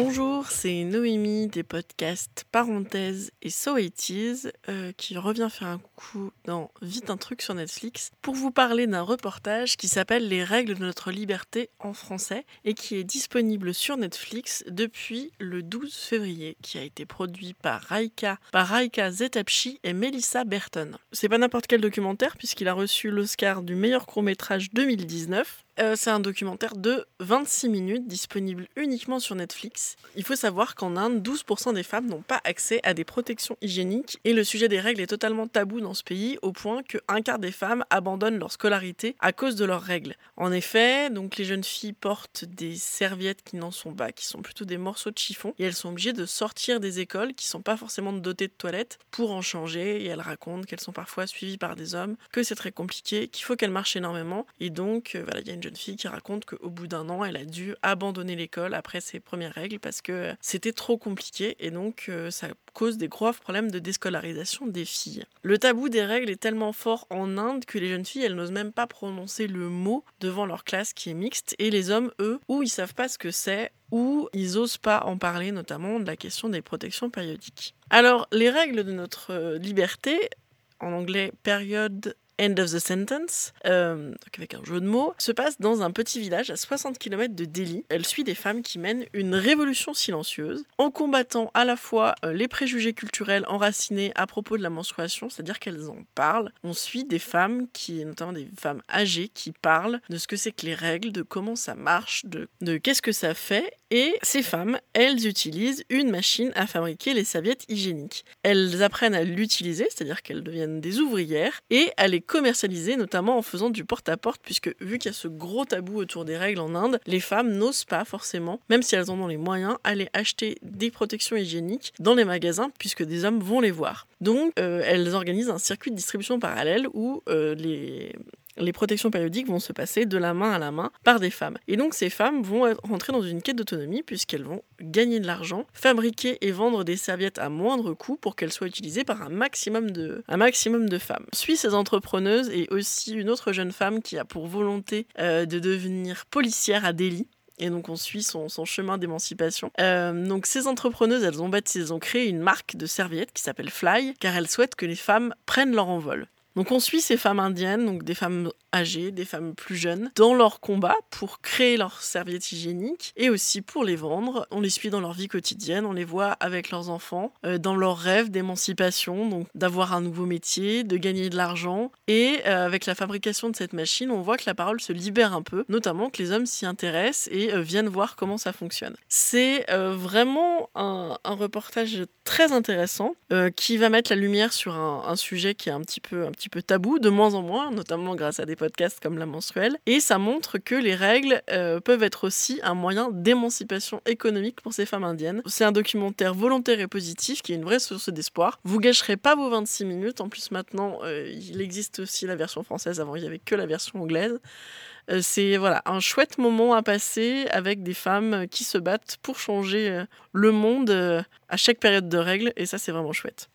Bonjour, c'est Noémie des podcasts Parenthèse et So It Is, euh, qui revient faire un coucou dans Vite un truc sur Netflix pour vous parler d'un reportage qui s'appelle Les règles de notre liberté en français et qui est disponible sur Netflix depuis le 12 février, qui a été produit par Raika, par Raika Zetapchi et Melissa Burton. C'est pas n'importe quel documentaire puisqu'il a reçu l'Oscar du meilleur court-métrage 2019 euh, c'est un documentaire de 26 minutes disponible uniquement sur Netflix. Il faut savoir qu'en Inde, 12% des femmes n'ont pas accès à des protections hygiéniques et le sujet des règles est totalement tabou dans ce pays au point qu'un quart des femmes abandonnent leur scolarité à cause de leurs règles. En effet, donc les jeunes filles portent des serviettes qui n'en sont pas, qui sont plutôt des morceaux de chiffon et elles sont obligées de sortir des écoles qui sont pas forcément dotées de toilettes pour en changer et elles racontent qu'elles sont parfois suivies par des hommes, que c'est très compliqué, qu'il faut qu'elles marchent énormément et donc euh, voilà, il y a une fille qui raconte qu'au bout d'un an, elle a dû abandonner l'école après ses premières règles parce que c'était trop compliqué et donc euh, ça cause des graves problèmes de déscolarisation des filles. Le tabou des règles est tellement fort en Inde que les jeunes filles, elles n'osent même pas prononcer le mot devant leur classe qui est mixte et les hommes, eux, ou ils savent pas ce que c'est ou ils osent pas en parler, notamment de la question des protections périodiques. Alors, les règles de notre euh, liberté, en anglais période End of the Sentence, euh, avec un jeu de mots, se passe dans un petit village à 60 km de Delhi. Elle suit des femmes qui mènent une révolution silencieuse en combattant à la fois euh, les préjugés culturels enracinés à propos de la menstruation, c'est-à-dire qu'elles en parlent. On suit des femmes qui, notamment des femmes âgées, qui parlent de ce que c'est que les règles, de comment ça marche, de, qu'est-ce que ça fait. Et ces femmes, elles utilisent une machine à fabriquer les serviettes hygiéniques. Elles apprennent à l'utiliser, c'est-à-dire qu'elles deviennent des ouvrières, et à les commercialiser, notamment en faisant du porte-à-porte, puisque vu qu'il y a ce gros tabou autour des règles en Inde, les femmes n'osent pas forcément, même si elles en ont les moyens, aller acheter des protections hygiéniques dans les magasins, puisque des hommes vont les voir. Donc, euh, elles organisent un circuit de distribution parallèle où euh, les les protections périodiques vont se passer de la main à la main par des femmes. Et donc ces femmes vont rentrer dans une quête d'autonomie puisqu'elles vont gagner de l'argent, fabriquer et vendre des serviettes à moindre coût pour qu'elles soient utilisées par un maximum de, femmes. Suis ces entrepreneuses et aussi une autre jeune femme qui a pour volonté euh, de devenir policière à Delhi. Et donc on suit son, son chemin d'émancipation. Euh, donc ces entrepreneuses, elles ont bâti, elles ont créé une marque de serviettes qui s'appelle Fly, car elles souhaitent que les femmes prennent leur envol. Donc on suit ces femmes indiennes, donc des femmes âgées, des femmes plus jeunes, dans leur combat pour créer leurs serviettes hygiéniques et aussi pour les vendre. On les suit dans leur vie quotidienne, on les voit avec leurs enfants, euh, dans leurs rêves d'émancipation, donc d'avoir un nouveau métier, de gagner de l'argent. Et euh, avec la fabrication de cette machine, on voit que la parole se libère un peu, notamment que les hommes s'y intéressent et euh, viennent voir comment ça fonctionne. C'est vraiment un, reportage très intéressant qui va mettre la lumière sur un, un sujet qui est un petit peu un petit peu tabou, de moins en moins, notamment grâce à des podcasts comme La Menstruelle. Et ça montre que les règles euh, peuvent être aussi un moyen d'émancipation économique pour ces femmes indiennes. C'est un documentaire volontaire et positif qui est une vraie source d'espoir. Vous gâcherez pas vos 26 minutes. En plus, maintenant, euh, il existe aussi la version française. Avant, il n'y avait que la version anglaise. Euh, c'est voilà un chouette moment à passer avec des femmes qui se battent pour changer le monde à chaque période de règles et ça c'est vraiment chouette.